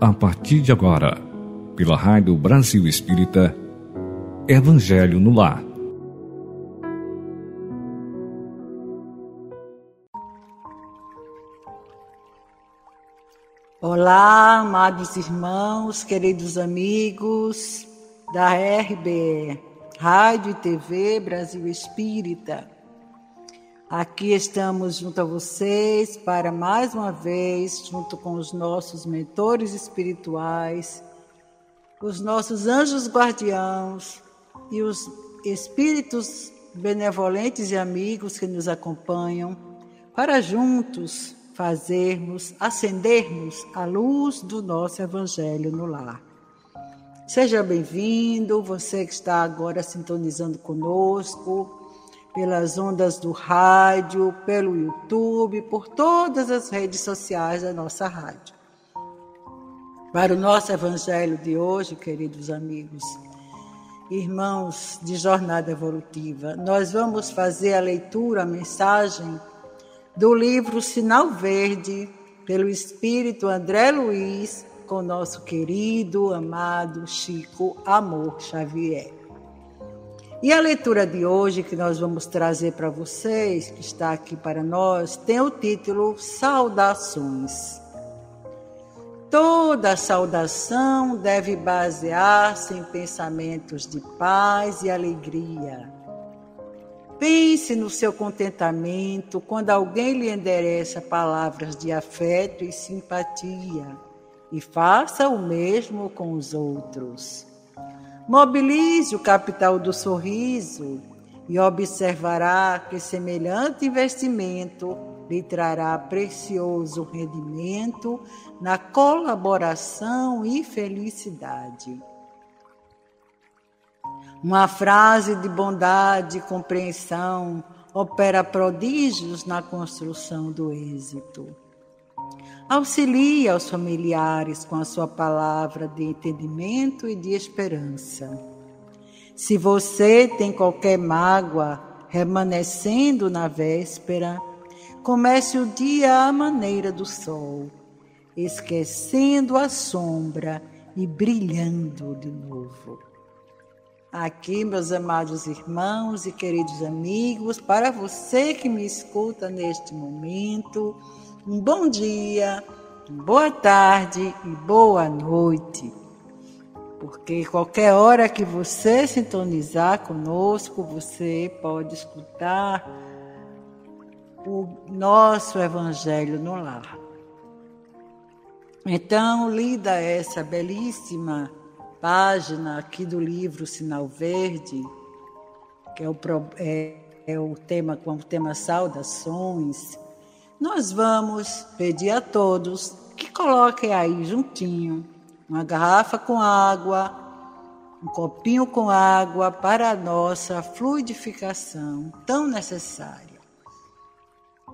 A partir de agora, pela Rádio Brasil Espírita, Evangelho no Lar. Olá, amados irmãos, queridos amigos da RBE, Rádio e TV Brasil Espírita. Aqui estamos junto a vocês para mais uma vez, junto com os nossos mentores espirituais, os nossos anjos guardiãos e os espíritos benevolentes e amigos que nos acompanham, para juntos fazermos, acendermos a luz do nosso Evangelho no lar. Seja bem-vindo, você que está agora sintonizando conosco pelas ondas do rádio, pelo YouTube, por todas as redes sociais da nossa rádio. Para o nosso evangelho de hoje, queridos amigos, irmãos de jornada evolutiva, nós vamos fazer a leitura, a mensagem do livro Sinal Verde, pelo Espírito André Luiz, com nosso querido, amado Chico Amor Xavier. E a leitura de hoje que nós vamos trazer para vocês, que está aqui para nós, tem o título Saudações. Toda saudação deve basear-se em pensamentos de paz e alegria. Pense no seu contentamento quando alguém lhe endereça palavras de afeto e simpatia, e faça o mesmo com os outros. Mobilize o capital do sorriso e observará que semelhante investimento lhe trará precioso rendimento na colaboração e felicidade. Uma frase de bondade e compreensão opera prodígios na construção do êxito. Auxilie aos familiares com a sua palavra de entendimento e de esperança. Se você tem qualquer mágoa remanescendo na véspera, comece o dia à maneira do sol, esquecendo a sombra e brilhando de novo. Aqui, meus amados irmãos e queridos amigos, para você que me escuta neste momento, um bom dia, boa tarde e boa noite. Porque qualquer hora que você sintonizar conosco, você pode escutar o nosso Evangelho no lar. Então, lida essa belíssima página aqui do livro Sinal Verde, que é o, é, é o tema com o tema Saudações nós vamos pedir a todos que coloquem aí juntinho uma garrafa com água, um copinho com água para a nossa fluidificação tão necessária.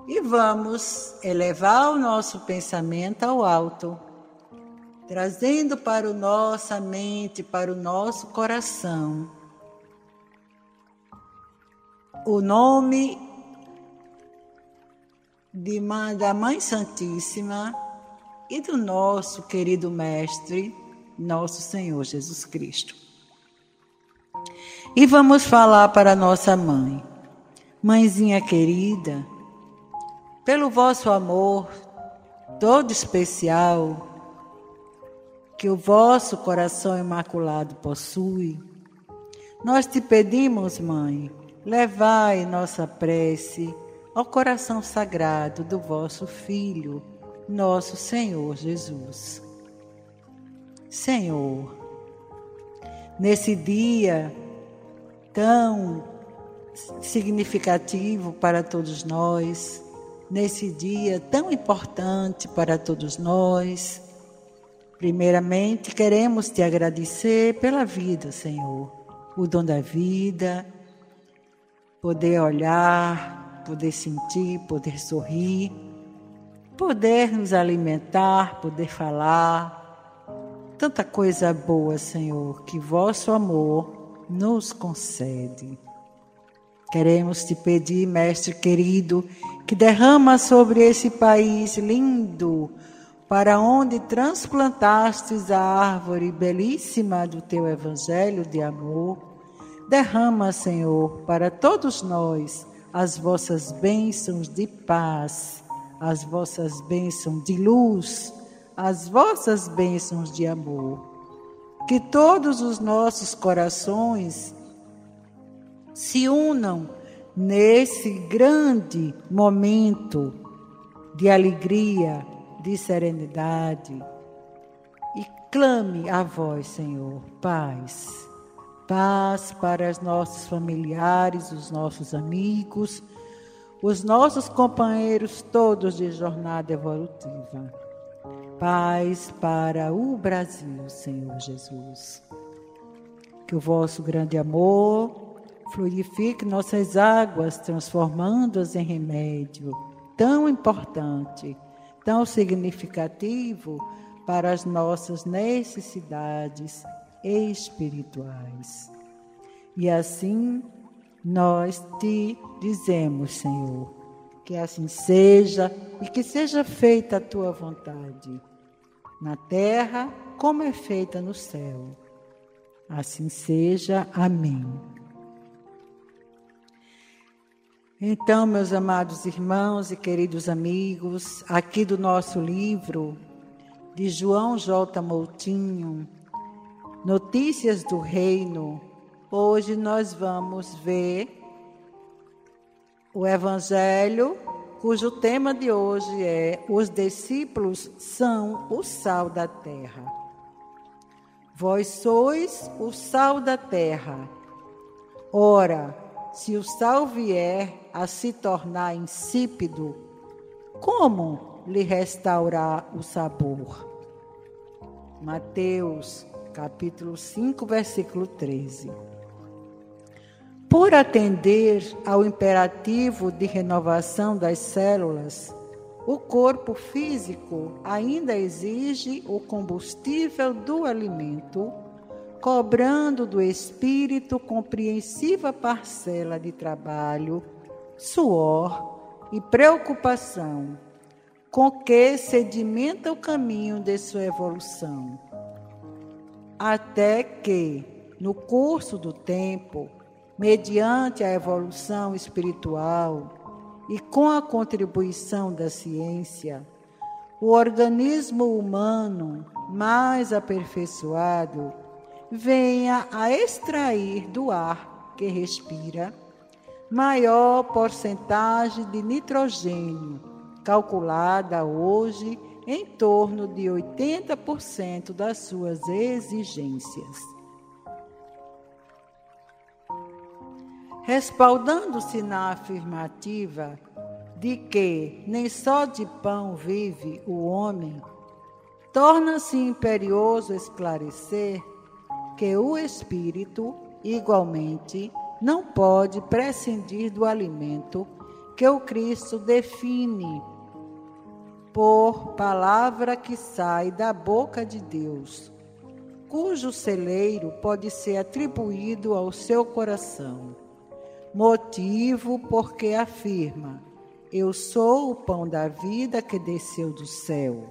E vamos elevar o nosso pensamento ao alto, trazendo para a nossa mente, para o nosso coração, o nome de, da Mãe Santíssima e do nosso querido Mestre, nosso Senhor Jesus Cristo. E vamos falar para nossa mãe. Mãezinha querida, pelo vosso amor todo especial que o vosso coração imaculado possui, nós te pedimos, mãe, levai nossa prece ao coração sagrado do vosso Filho, nosso Senhor Jesus. Senhor, nesse dia tão significativo para todos nós, nesse dia tão importante para todos nós, primeiramente queremos te agradecer pela vida, Senhor, o dom da vida, poder olhar, poder sentir, poder sorrir, poder nos alimentar, poder falar. Tanta coisa boa, Senhor, que vosso amor nos concede. Queremos te pedir, Mestre querido, que derrama sobre esse país lindo para onde transplantastes a árvore belíssima do teu evangelho de amor, derrama, Senhor, para todos nós as vossas bênçãos de paz, as vossas bênçãos de luz, as vossas bênçãos de amor. Que todos os nossos corações se unam nesse grande momento de alegria, de serenidade e clame a vós, Senhor, paz. Paz para os nossos familiares, os nossos amigos, os nossos companheiros todos de jornada evolutiva. Paz para o Brasil, Senhor Jesus. Que o vosso grande amor fluidifique nossas águas, transformando-as em remédio tão importante tão significativo para as nossas necessidades espirituais. E assim nós te dizemos, Senhor, que assim seja e que seja feita a tua vontade, na terra como é feita no céu. Assim seja. Amém. Então, meus amados irmãos e queridos amigos, aqui do nosso livro de João J. Moutinho, Notícias do Reino, hoje nós vamos ver o Evangelho, cujo tema de hoje é: Os discípulos são o sal da terra. Vós sois o sal da terra. Ora, se o sal vier a se tornar insípido, como lhe restaurar o sabor? Mateus, capítulo 5, versículo 13. Por atender ao imperativo de renovação das células, o corpo físico ainda exige o combustível do alimento cobrando do espírito compreensiva parcela de trabalho, suor e preocupação, com que sedimenta o caminho de sua evolução. Até que, no curso do tempo, mediante a evolução espiritual e com a contribuição da ciência, o organismo humano mais aperfeiçoado venha a extrair do ar que respira maior porcentagem de nitrogênio, calculada hoje em torno de 80% das suas exigências. Respaldando-se na afirmativa de que nem só de pão vive o homem, torna-se imperioso esclarecer que o espírito, igualmente, não pode prescindir do alimento que o Cristo define por palavra que sai da boca de Deus, cujo celeiro pode ser atribuído ao seu coração. Motivo porque afirma: Eu sou o pão da vida que desceu do céu.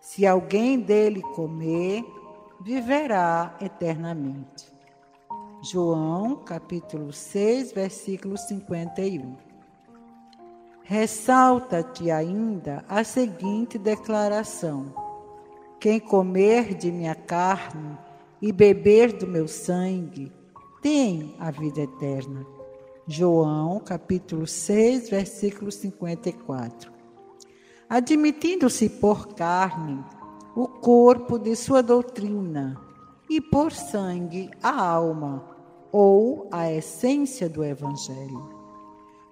Se alguém dele comer, viverá eternamente. João, capítulo 6, versículo 51. Ressalta-te ainda a seguinte declaração: Quem comer de minha carne e beber do meu sangue tem a vida eterna. João, capítulo 6, versículo 54. Admitindo-se por carne, o corpo de sua doutrina e por sangue a alma ou a essência do Evangelho.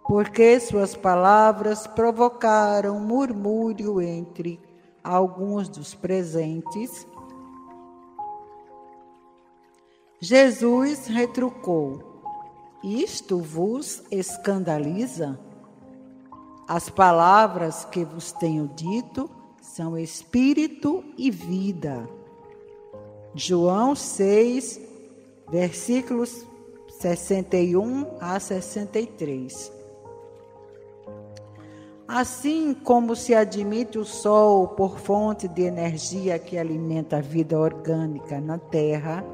Porque suas palavras provocaram murmúrio entre alguns dos presentes, Jesus retrucou: Isto vos escandaliza? As palavras que vos tenho dito são espírito e vida. João 6, versículos 61 a 63. Assim como se admite o Sol por fonte de energia que alimenta a vida orgânica na Terra,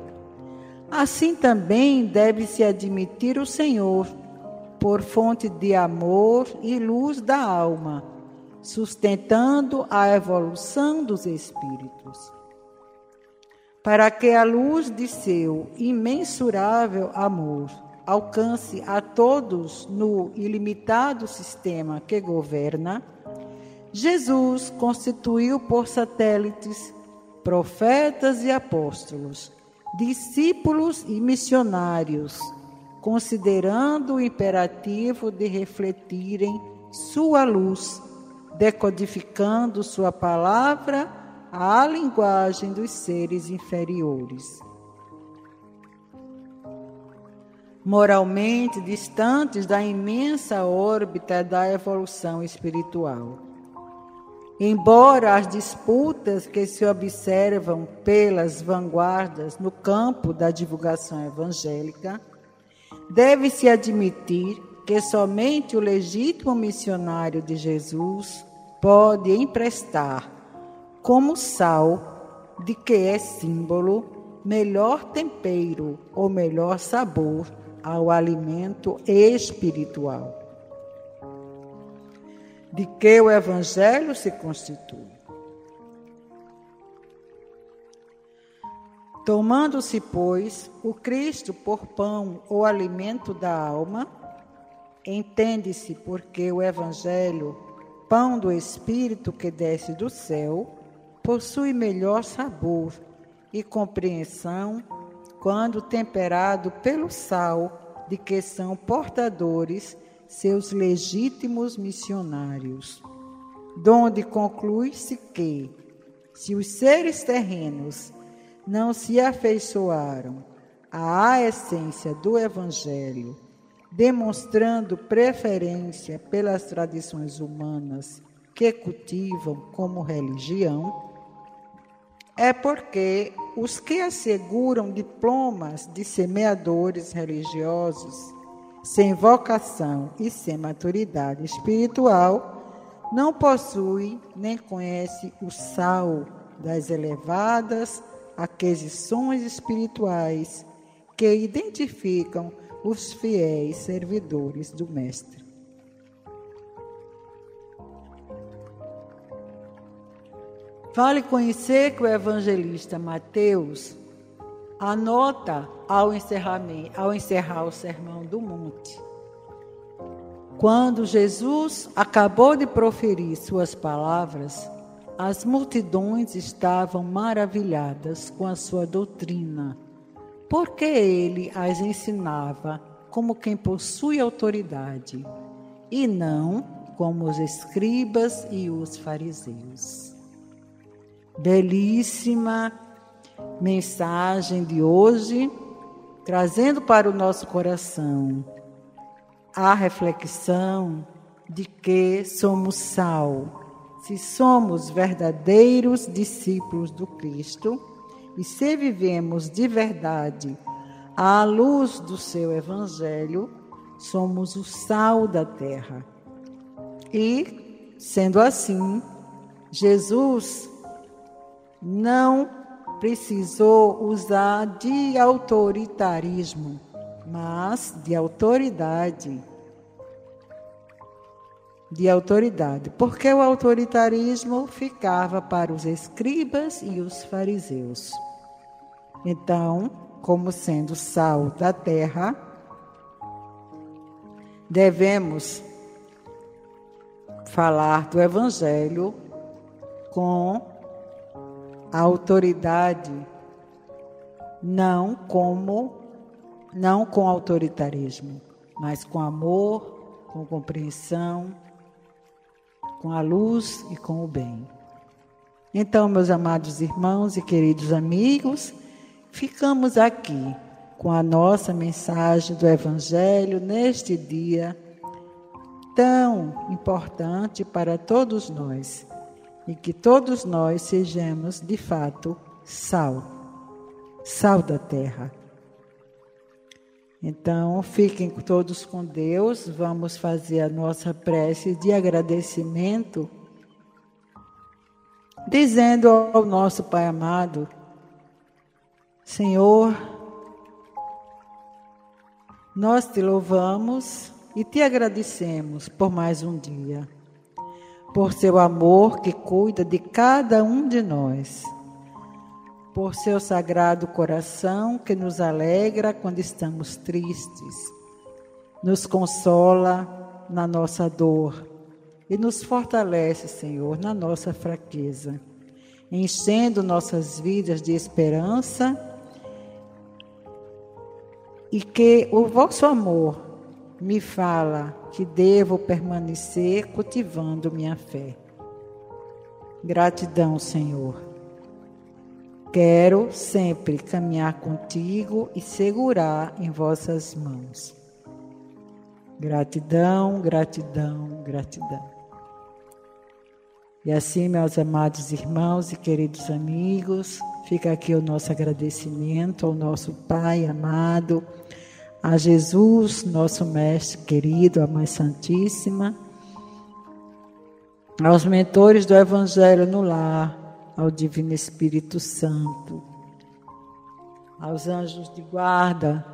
assim também deve-se admitir o Senhor por fonte de amor e luz da alma, sustentando a evolução dos espíritos. Para que a luz de seu imensurável amor alcance a todos no ilimitado sistema que governa, Jesus constituiu por satélites profetas e apóstolos, discípulos e missionários, considerando o imperativo de refletirem sua luz, decodificando sua palavra à linguagem dos seres inferiores. Moralmente distantes da imensa órbita da evolução espiritual. Embora as disputas que se observam pelas vanguardas no campo da divulgação evangélica, deve-se admitir que somente o legítimo missionário de Jesus pode emprestar, como sal de que é símbolo, melhor tempero ou melhor sabor ao alimento espiritual, de que o Evangelho se constitui. Tomando-se, pois, o Cristo por pão ou alimento da alma, entende-se porque o Evangelho, pão do Espírito que desce do céu, possui melhor sabor e compreensão quando temperado pelo sal de que são portadores seus legítimos missionários. Donde conclui-se que, se os seres terrenos não se afeiçoaram à essência do Evangelho, demonstrando preferência pelas tradições humanas que cultivam como religião, é porque os que asseguram diplomas de semeadores religiosos, sem vocação e sem maturidade espiritual, não possuem nem conhecem o sal das elevadas aquisições espirituais que identificam os fiéis servidores do Mestre. Vale conhecer que o evangelista Mateus anota ao, ao encerrar o Sermão do Monte. Quando Jesus acabou de proferir suas palavras, as multidões estavam maravilhadas com a sua doutrina, porque ele as ensinava como quem possui autoridade, e não como os escribas e os fariseus belíssima mensagem de hoje, trazendo para o nosso coração a reflexão de que somos sal. Se somos verdadeiros discípulos do Cristo e se vivemos de verdade à luz do seu Evangelho, somos o sal da terra. E, sendo assim, Jesus não precisou usar de autoritarismo, mas de autoridade. De autoridade, porque o autoritarismo ficava para os escribas e os fariseus. Então, como sendo sal da terra, devemos falar do Evangelho com a autoridade não como não com autoritarismo, mas com amor, com compreensão, com a luz e com o bem. Então, meus amados irmãos e queridos amigos, ficamos aqui com a nossa mensagem do Evangelho neste dia tão importante para todos nós e que todos nós sejamos, de fato, sal, sal da terra. Então, fiquem todos com Deus. Vamos fazer a nossa prece de agradecimento, dizendo ao nosso Pai amado: Senhor, nós te louvamos e te agradecemos por mais um dia, por seu amor que cuida de cada um de nós por seu sagrado coração que nos alegra quando estamos tristes, nos consola na nossa dor e nos fortalece, Senhor, na nossa fraqueza, enchendo nossas vidas de esperança e que o vosso amor me fala que devo permanecer cultivando minha fé. Gratidão, Senhor Quero sempre caminhar contigo e segurar em vossas mãos. Gratidão, gratidão, gratidão. E assim, meus amados irmãos e queridos amigos, fica aqui o nosso agradecimento ao nosso Pai amado, a Jesus, nosso Mestre querido, a Mãe Santíssima, aos mentores do Evangelho no lar, ao Divino Espírito Santo, aos anjos de guarda,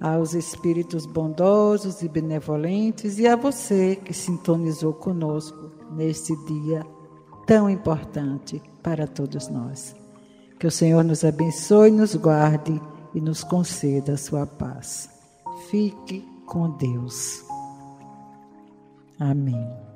aos espíritos bondosos e benevolentes e a você que sintonizou conosco neste dia tão importante para todos nós. Que o Senhor nos abençoe, nos guarde e nos conceda a sua paz. Fique com Deus. Amém.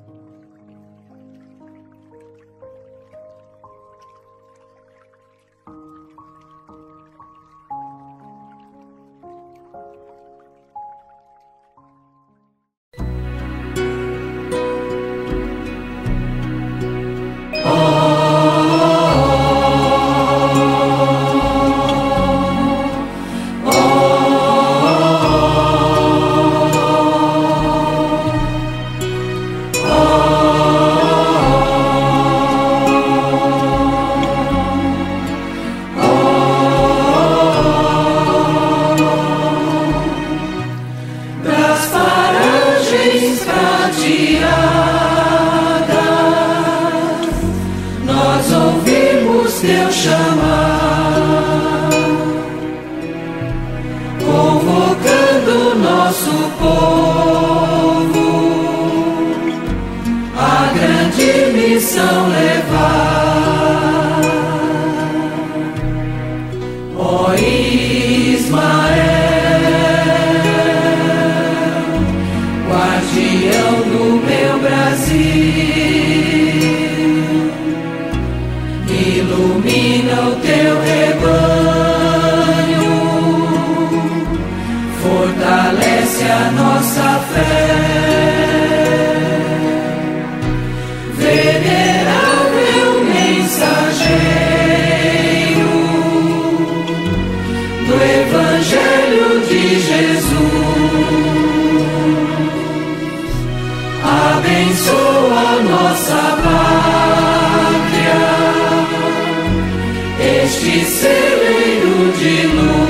celeiro de luz.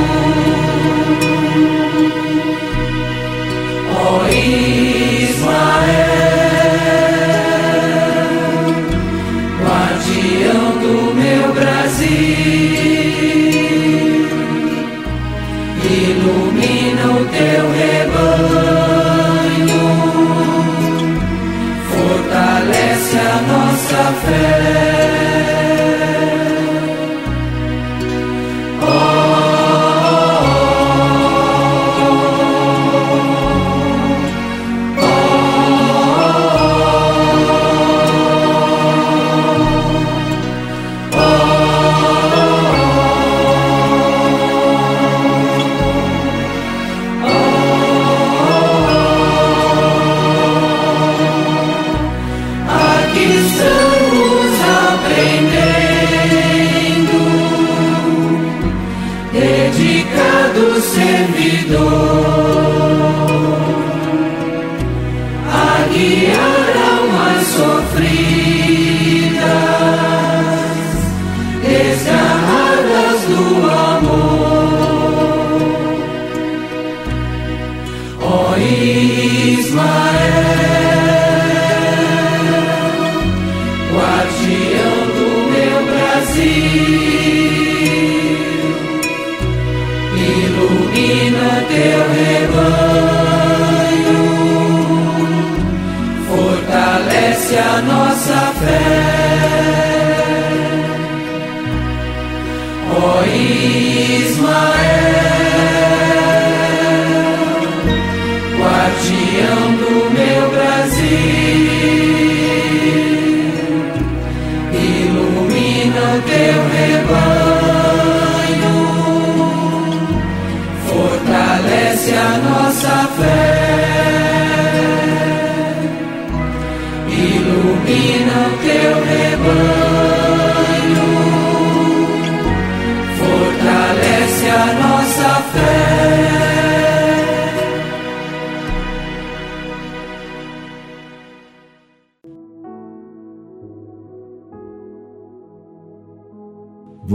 Oh, Ó oh Ismael, guardião do meu Brasil, ilumina teu rebanho, fortalece a nossa fé. teu rebanho.